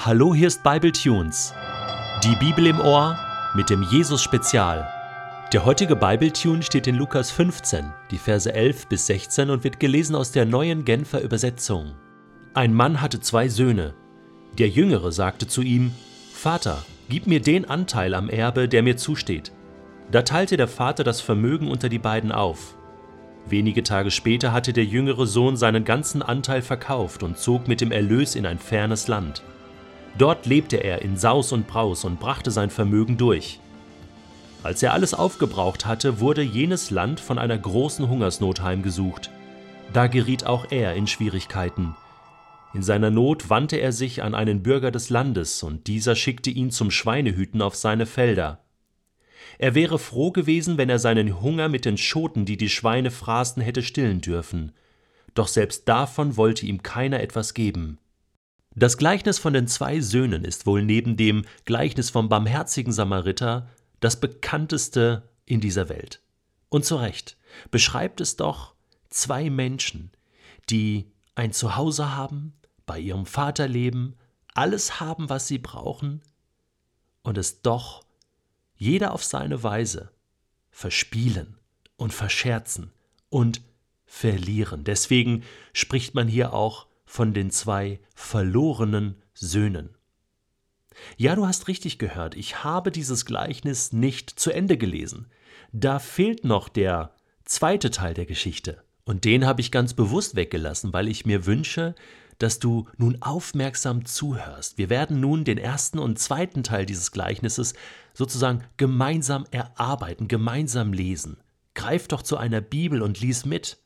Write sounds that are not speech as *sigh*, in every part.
Hallo, hier ist Bible Tunes. Die Bibel im Ohr mit dem Jesus Spezial. Der heutige Bible Tune steht in Lukas 15, die Verse 11 bis 16 und wird gelesen aus der neuen Genfer Übersetzung. Ein Mann hatte zwei Söhne. Der Jüngere sagte zu ihm: Vater, gib mir den Anteil am Erbe, der mir zusteht. Da teilte der Vater das Vermögen unter die beiden auf. Wenige Tage später hatte der jüngere Sohn seinen ganzen Anteil verkauft und zog mit dem Erlös in ein fernes Land. Dort lebte er in Saus und Braus und brachte sein Vermögen durch. Als er alles aufgebraucht hatte, wurde jenes Land von einer großen Hungersnot heimgesucht. Da geriet auch er in Schwierigkeiten. In seiner Not wandte er sich an einen Bürger des Landes, und dieser schickte ihn zum Schweinehüten auf seine Felder. Er wäre froh gewesen, wenn er seinen Hunger mit den Schoten, die die Schweine fraßen, hätte stillen dürfen. Doch selbst davon wollte ihm keiner etwas geben. Das Gleichnis von den zwei Söhnen ist wohl neben dem Gleichnis vom barmherzigen Samariter das bekannteste in dieser Welt. Und zu Recht beschreibt es doch zwei Menschen, die ein Zuhause haben, bei ihrem Vater leben, alles haben, was sie brauchen, und es doch jeder auf seine Weise verspielen und verscherzen und verlieren. Deswegen spricht man hier auch von den zwei verlorenen Söhnen. Ja, du hast richtig gehört, ich habe dieses Gleichnis nicht zu Ende gelesen. Da fehlt noch der zweite Teil der Geschichte. Und den habe ich ganz bewusst weggelassen, weil ich mir wünsche, dass du nun aufmerksam zuhörst. Wir werden nun den ersten und zweiten Teil dieses Gleichnisses sozusagen gemeinsam erarbeiten, gemeinsam lesen. Greif doch zu einer Bibel und lies mit.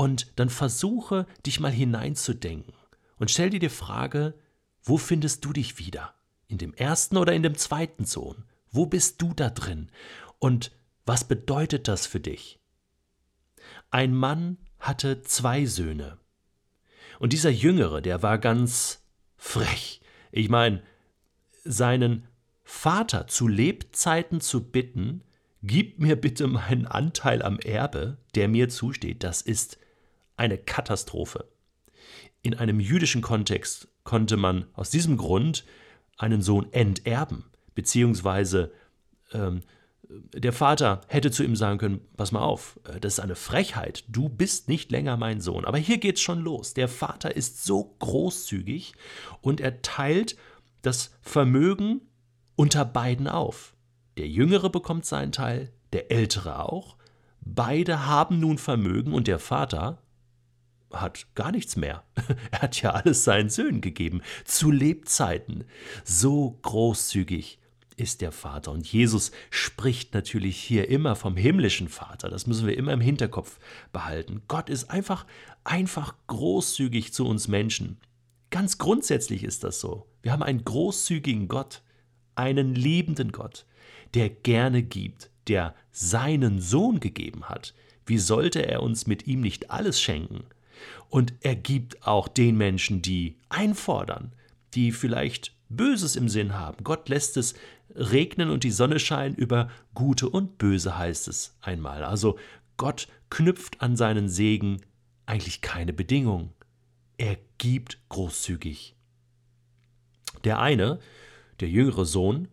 Und dann versuche, dich mal hineinzudenken und stell dir die Frage, wo findest du dich wieder? In dem ersten oder in dem zweiten Sohn? Wo bist du da drin? Und was bedeutet das für dich? Ein Mann hatte zwei Söhne. Und dieser Jüngere, der war ganz frech. Ich meine, seinen Vater zu Lebzeiten zu bitten, gib mir bitte meinen Anteil am Erbe, der mir zusteht, das ist eine Katastrophe. In einem jüdischen Kontext konnte man aus diesem Grund einen Sohn enterben, beziehungsweise ähm, der Vater hätte zu ihm sagen können, pass mal auf, äh, das ist eine Frechheit, du bist nicht länger mein Sohn. Aber hier geht's schon los. Der Vater ist so großzügig und er teilt das Vermögen unter beiden auf. Der Jüngere bekommt seinen Teil, der Ältere auch. Beide haben nun Vermögen und der Vater hat gar nichts mehr. *laughs* Er hat ja alles seinen Söhnen gegeben, zu Lebzeiten. So großzügig ist der Vater. Und Jesus spricht natürlich hier immer vom himmlischen Vater. Das müssen wir immer im Hinterkopf behalten. Gott ist einfach, einfach großzügig zu uns Menschen. Ganz grundsätzlich ist das so. Wir haben einen großzügigen Gott, einen liebenden Gott, der gerne gibt, der seinen Sohn gegeben hat. Wie sollte er uns mit ihm nicht alles schenken? Und er gibt auch den Menschen, die einfordern, die vielleicht Böses im Sinn haben. Gott lässt es regnen und die Sonne scheinen über Gute und Böse, heißt es einmal. Also Gott knüpft an seinen Segen eigentlich keine Bedingungen. Er gibt großzügig. Der eine, der jüngere Sohn,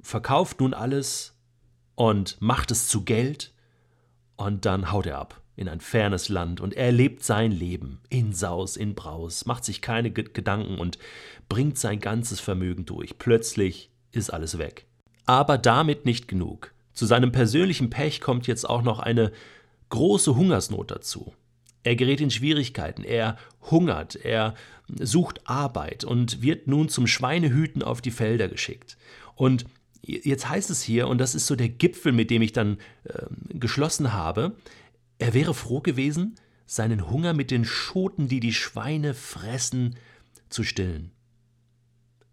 verkauft nun alles und macht es zu Geld und dann haut er ab in ein fernes Land und er lebt sein Leben in Saus, in Braus, macht sich keine Gedanken und bringt sein ganzes Vermögen durch. Plötzlich ist alles weg. Aber damit nicht genug. Zu seinem persönlichen Pech kommt jetzt auch noch eine große Hungersnot dazu. Er gerät in Schwierigkeiten, er hungert, er sucht Arbeit und wird nun zum Schweinehüten auf die Felder geschickt. Und jetzt heißt es hier, und das ist so der Gipfel, mit dem ich dann äh, geschlossen habe, er wäre froh gewesen, seinen Hunger mit den Schoten, die die Schweine fressen, zu stillen.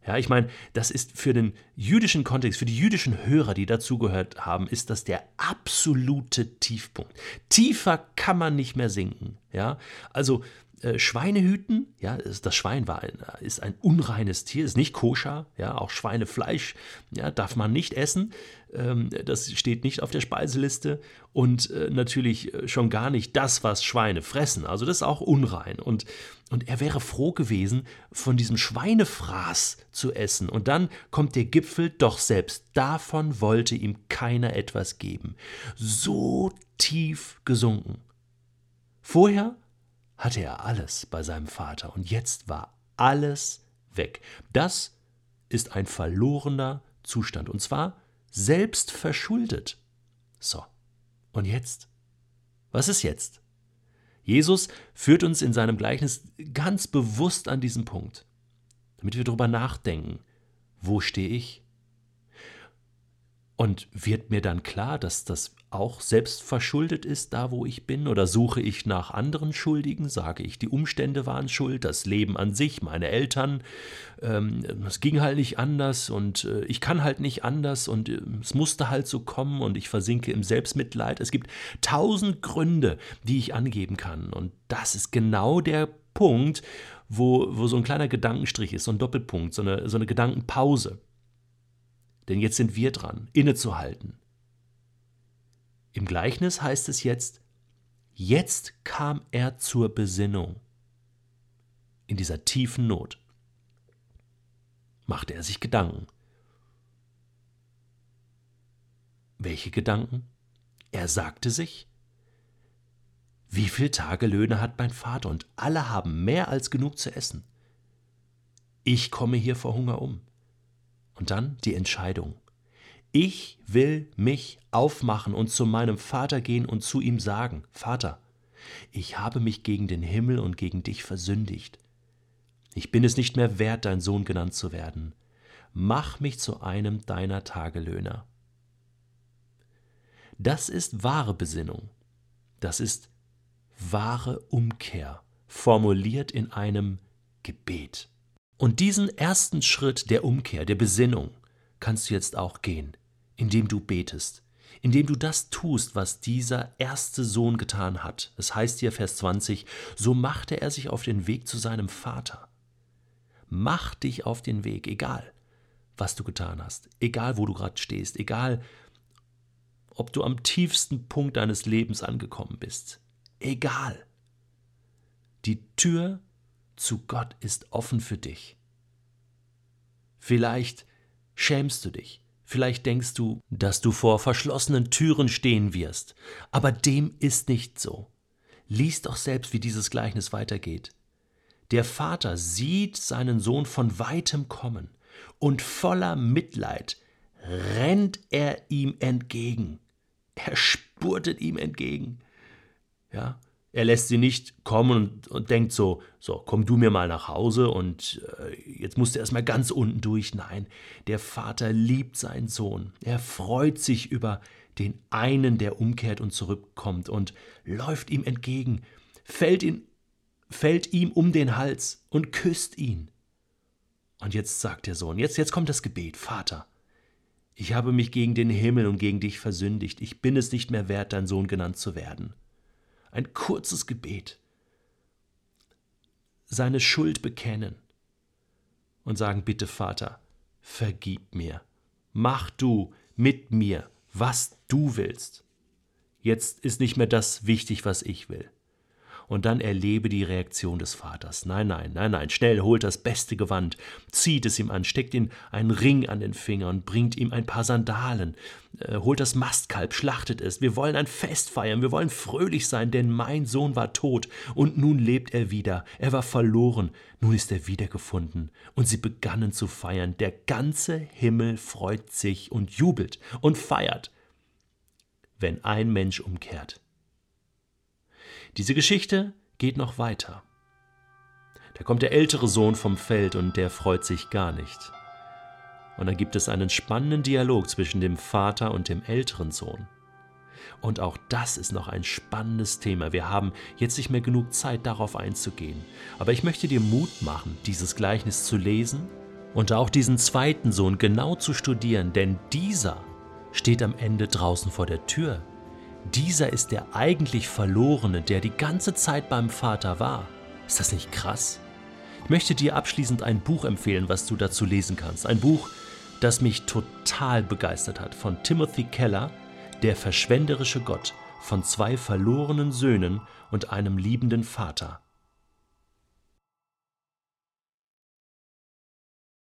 Ja, ich meine, das ist für den jüdischen Kontext, für die jüdischen Hörer, die dazugehört haben, ist das der absolute Tiefpunkt. Tiefer kann man nicht mehr sinken. Ja, also äh, Schweine hüten, ja, das Schwein war ein, ist ein unreines Tier, ist nicht koscher, ja, auch Schweinefleisch, ja, darf man nicht essen, ähm, das steht nicht auf der Speiseliste und äh, natürlich äh, schon gar nicht das, was Schweine fressen, also das ist auch unrein. Und, und er wäre froh gewesen, von diesem Schweinefraß zu essen. Und dann kommt der Gipfel, doch selbst davon wollte ihm keiner etwas geben, so tief gesunken. Vorher hatte er alles bei seinem Vater und jetzt war alles weg. Das ist ein verlorener Zustand und zwar selbst verschuldet. So, und jetzt? Was ist jetzt? Jesus führt uns in seinem Gleichnis ganz bewusst an diesen Punkt, damit wir darüber nachdenken, wo stehe ich? Und wird mir dann klar, dass das auch selbst verschuldet ist, da wo ich bin? Oder suche ich nach anderen Schuldigen? Sage ich, die Umstände waren schuld, das Leben an sich, meine Eltern? Ähm, es ging halt nicht anders und äh, ich kann halt nicht anders und äh, es musste halt so kommen und ich versinke im Selbstmitleid. Es gibt tausend Gründe, die ich angeben kann. Und das ist genau der Punkt, wo, wo so ein kleiner Gedankenstrich ist, so ein Doppelpunkt, so eine, so eine Gedankenpause. Denn jetzt sind wir dran, innezuhalten. Im Gleichnis heißt es jetzt, jetzt kam er zur Besinnung. In dieser tiefen Not machte er sich Gedanken. Welche Gedanken? Er sagte sich, wie viele Tagelöhne hat mein Vater und alle haben mehr als genug zu essen. Ich komme hier vor Hunger um. Und dann die Entscheidung. Ich will mich aufmachen und zu meinem Vater gehen und zu ihm sagen, Vater, ich habe mich gegen den Himmel und gegen dich versündigt. Ich bin es nicht mehr wert, dein Sohn genannt zu werden. Mach mich zu einem deiner Tagelöhner. Das ist wahre Besinnung. Das ist wahre Umkehr, formuliert in einem Gebet. Und diesen ersten Schritt der Umkehr, der Besinnung, kannst du jetzt auch gehen, indem du betest, indem du das tust, was dieser erste Sohn getan hat. Es heißt hier Vers 20, so machte er sich auf den Weg zu seinem Vater. Mach dich auf den Weg, egal was du getan hast, egal wo du gerade stehst, egal ob du am tiefsten Punkt deines Lebens angekommen bist, egal. Die Tür zu Gott ist offen für dich. Vielleicht schämst du dich, vielleicht denkst du, dass du vor verschlossenen Türen stehen wirst, aber dem ist nicht so. Lies doch selbst, wie dieses Gleichnis weitergeht. Der Vater sieht seinen Sohn von weitem kommen, und voller Mitleid rennt er ihm entgegen. Er spurtet ihm entgegen. Ja, er lässt sie nicht kommen und, und, denkt so, so, komm du mir mal nach Hause und äh, jetzt musst du erstmal ganz unten durch. Nein, der Vater liebt seinen Sohn. Er freut sich über den einen, der umkehrt und zurückkommt und läuft ihm entgegen, fällt, ihn, fällt ihm um den Hals und küsst ihn. Und jetzt sagt der Sohn, jetzt, jetzt kommt das Gebet, Vater, ich habe mich gegen den Himmel und gegen dich versündigt, ich bin es nicht mehr wert, dein Sohn genannt zu werden ein kurzes Gebet, seine Schuld bekennen und sagen, bitte Vater, vergib mir, mach du mit mir, was du willst. Jetzt ist nicht mehr das wichtig, was ich will und dann erlebe die Reaktion des Vaters. Nein, nein, nein, nein, schnell holt das beste Gewand, zieht es ihm an, steckt ihm einen Ring an den Finger und bringt ihm ein paar Sandalen, äh, holt das Mastkalb, schlachtet es. Wir wollen ein Fest feiern, wir wollen fröhlich sein, denn mein Sohn war tot und nun lebt er wieder. Er war verloren, nun ist er wiedergefunden. Und sie begannen zu feiern. Der ganze Himmel freut sich und jubelt und feiert, wenn ein Mensch umkehrt. Diese Geschichte geht noch weiter. Da kommt der ältere Sohn vom Feld und der freut sich gar nicht. Und dann gibt es einen spannenden Dialog zwischen dem Vater und dem älteren Sohn. Und auch das ist noch ein spannendes Thema. Wir haben jetzt nicht mehr genug Zeit, darauf einzugehen. Aber ich möchte dir Mut machen, dieses Gleichnis zu lesen und auch diesen zweiten Sohn genau zu studieren, denn dieser steht am Ende draußen vor der Tür dieser ist der eigentlich Verlorene, der die ganze Zeit beim Vater war. Ist das nicht krass? Ich möchte dir abschließend ein Buch empfehlen, was du dazu lesen kannst. Ein Buch, das mich total begeistert hat, von Timothy Keller, Der verschwenderische Gott, von zwei verlorenen Söhnen und einem liebenden Vater.